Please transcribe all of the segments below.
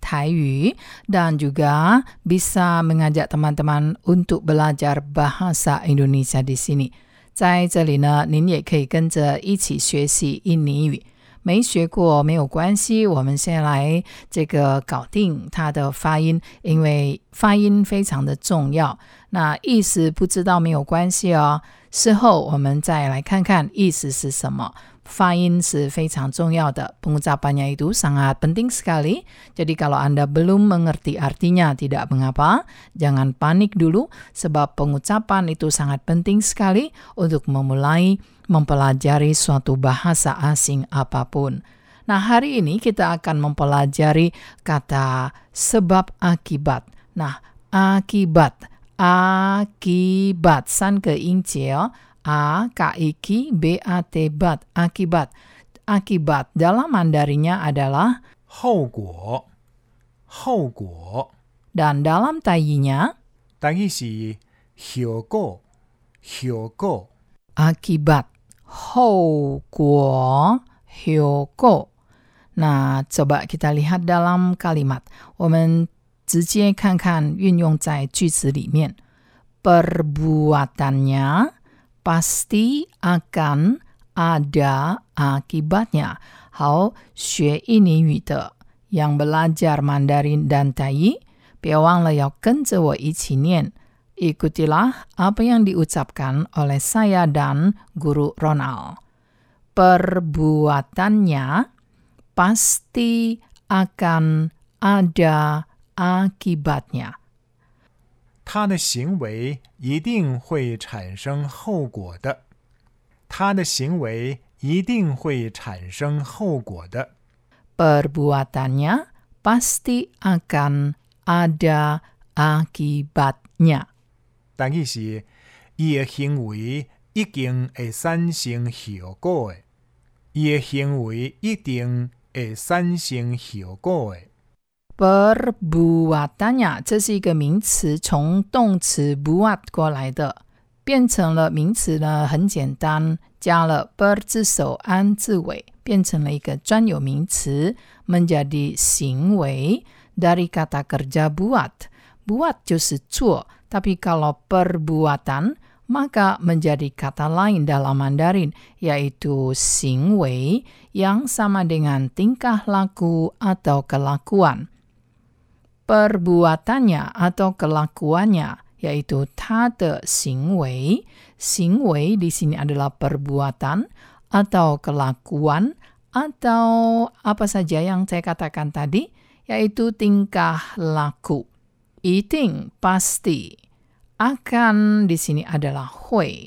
Taiyu, dan juga bisa mengajak teman-teman untuk belajar bahasa Indonesia di sini. 在这里呢，您也可以跟着一起学习印尼语。没学过没有关系，我们先来这个搞定它的发音，因为发音非常的重要。那意思不知道没有关系哦，事后我们再来看看意思是什么。 发音是非常重要的，pengucapannya itu sangat penting sekali. Jadi kalau Anda belum mengerti artinya tidak mengapa, jangan panik dulu sebab pengucapan itu sangat penting sekali untuk memulai mempelajari suatu bahasa asing apapun. Nah, hari ini kita akan mempelajari kata sebab akibat. Nah, akibat, akibat, san ke oh. A, K, I, K, B, A, T, bat, akibat. Akibat dalam mandarinya adalah 后果，后果， dan dalam taiyinya 但伊是后果，后果， akibat. 后果 hyoko. Nah, coba kita lihat dalam kalimat. 我们直接看看运用在句子里面。Perbuatannya pasti akan ada akibatnya. Hao xue ini yu. Yang belajar Mandarin dan Tai, Ikutilah apa yang diucapkan oleh saya dan guru Ronald. Perbuatannya pasti akan ada akibatnya. 他的行为一定会产生后果的。他的行为一定会产生后果的。Perbuatannya pasti akan ada akibatnya. 但伊是伊的行为一定会产生后果的。伊的行为一定会产生后果的。Perbuatannya 这是一个名词，从动词 buat 过来的，变成了名词呢，很简单，加了 ber 字首安字尾，变成了一个专有名词，menjadi 行为 dari kata kerja buat。buat 就是做，tapi kalau perbuatan maka menjadi kata lain dalam Mandarin, yaitu 行为 yang sama dengan tingkah laku atau kelakuan perbuatannya atau kelakuannya, yaitu tata singwei. Singwei di sini adalah perbuatan atau kelakuan atau apa saja yang saya katakan tadi, yaitu tingkah laku. Eating pasti. Akan di sini adalah hui.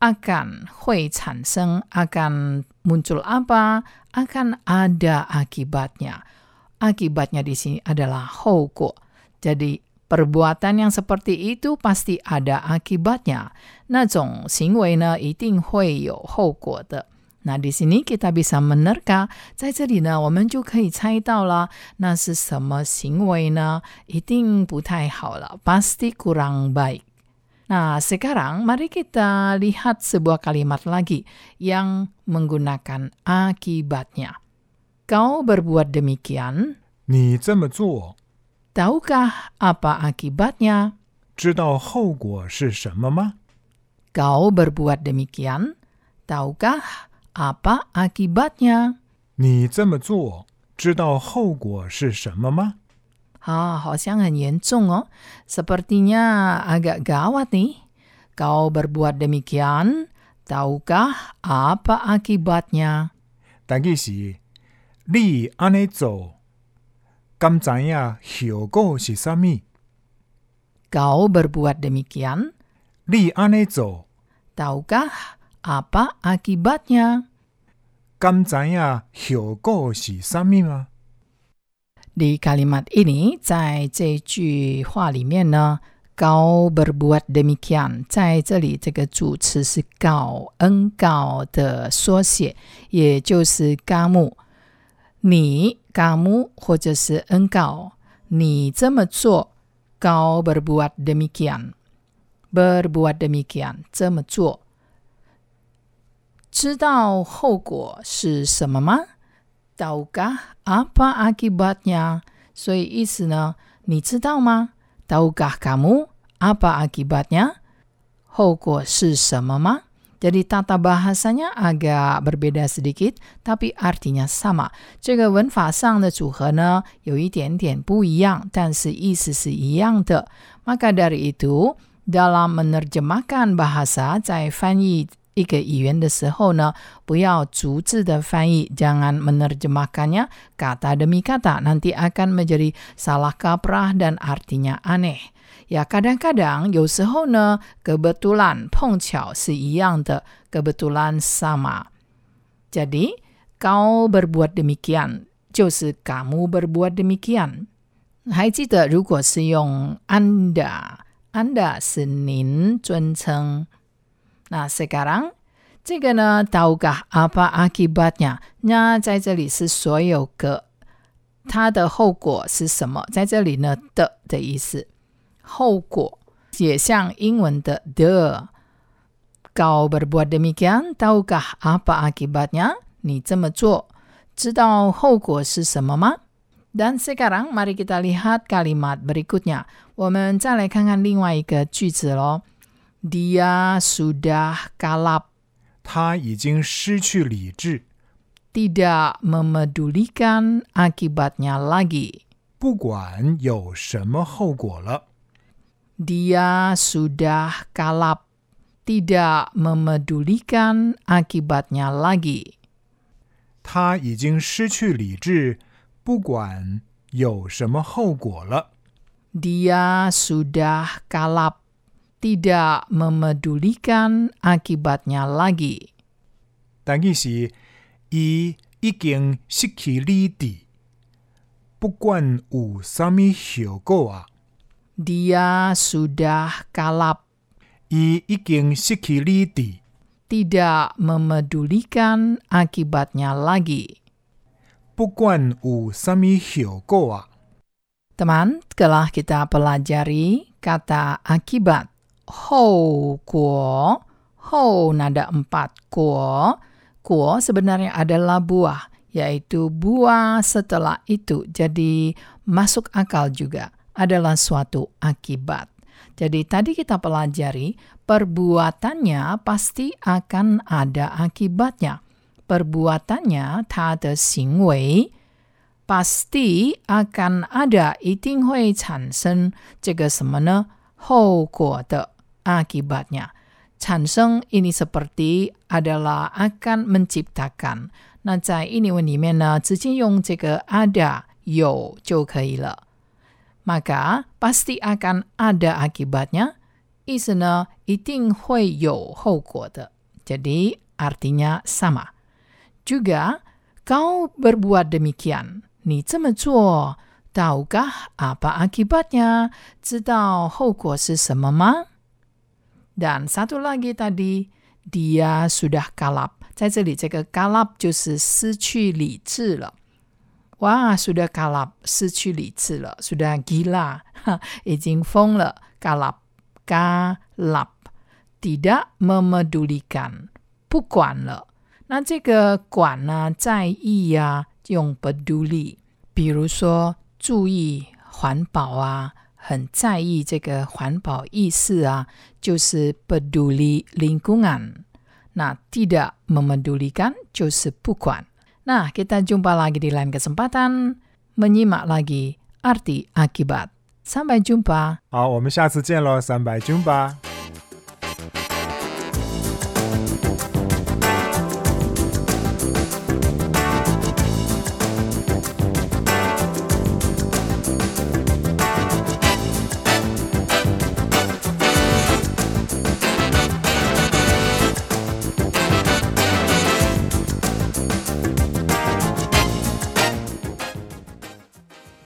Akan hui canseng, akan muncul apa, akan ada akibatnya. akibatnya di sini adalah houko. Jadi perbuatan yang seperti itu pasti ada akibatnya. 那种行为呢，一定会有后果的。那 di sini kita bisa menerka，在这里呢，我们就可以猜到了，那是什么行为呢？一定不太好了，pasti kurang baik。Nah, sekarang mari kita lihat sebuah kalimat lagi yang menggunakan akibatnya. Kau berbuat demikian, 你这么做， tahukah apa akibatnya? 知道后果是什么吗？ Kau berbuat demikian, tahukah apa akibatnya? 你这么做，知道后果是什么吗？ Ah, 好像很严重哦. Sepertinya agak gawat nih. Kau berbuat demikian, tahukah apa akibatnya? 但伊是 你安尼做，敢知影后果是啥物？ Kau berbuat demikian, 你安尼做， tahukah apa akibatnya? 敢知影后果是啥物吗？ Di kalimat ini，在这句话里面呢，kau berbuat demikian，在这里这个主词是 kau，engkau 的缩写，也就是 kamu， 你 kamu 或者是 engkau，你这么做，kau berbuat demikian，berbuat demikian 这么做，知道后果是什么吗？Tahukah apa akibatnya？所以意思呢，你知道吗？Tahukah kamu apa akibatnya？后果是什么吗 ？Jadi tata bahasanya agak berbeda sedikit, tapi artinya sama. 这个文法上的组合呢，有一点点不一样，但是意思是一样的。Maka dari itu, dalam menerjemahkan bahasa 在翻译一个语言的时候呢，不要逐字的翻译，jangan menerjemahkannya kata demi kata, nanti akan menjadi salah kaprah dan artinya aneh. Ya kadang-kadang 有时候呢，kebetulan 碰巧是一样的，kebetulan sama. Jadi kau berbuat demikian 就是 kamu berbuat demikian. 还记得如果是用 anda，anda 是您尊称。那 sekarang 这个呢，tahukah apa akibatnya？那在这里是所有个，它的后果是什么？在这里呢的的意思， 后果也像英文的 the。Kau berbuat demikian, tahukah apa akibatnya？你这么做，知道后果是什么吗？Dan sekarang mari kita lihat kalimat berikutnya。我们再来看看另外一个句子喽。Dia sudah kalap. 他已经失去理智。Tidak memedulikan akibatnya lagi. 不管有什么后果了。 Dia sudah kalap. Tidak memedulikan akibatnya lagi. 他已经失去理智，不管有什么后果了。Dia sudah kalap tidak memedulikan akibatnya lagi. 但意是，伊已经失去理智，不管有啥物效果啊。 dia sudah kalap. I iking sikiliti. Tidak memedulikan akibatnya lagi. Bukan u sami hiogoa. Teman, telah kita pelajari kata akibat. Hou kuo. Hou nada empat kuo. Kuo sebenarnya adalah buah, yaitu buah setelah itu. Jadi masuk akal juga adalah suatu akibat. Jadi tadi kita pelajari perbuatannya pasti akan ada akibatnya. Perbuatannya, ta de wei pasti akan ada 一定会产生这个什么呢？后果的 akibatnya. Chanseng ini seperti adalah akan menciptakan. Nah, ini ada 有就可以了。 maka pasti akan ada akibatnya. 意思呢，一定会有后果的。Jadi artinya sama. Juga kau berbuat demikian. 你这么做，tahukah apa akibatnya？知道后果是什么吗？dan satu lagi tadi, dia sudah kalap. 在这里，这个 kalap 就是失去理智了。 哇，sudah kalap，失去理智了，sudah gila，已经疯了。kalap kalap tidak memedulikan，不管了。那这个管呢，在意呀，用 peduli，比如说注意环保啊。很在意这个环保意识啊，就是 peduli lingkungan。那 tidak memedulikan 就是不管。 Nah, kita jumpa lagi di lain kesempatan menyimak lagi arti akibat. Sampai jumpa. 好，我们下次见喽，三百 jumpa。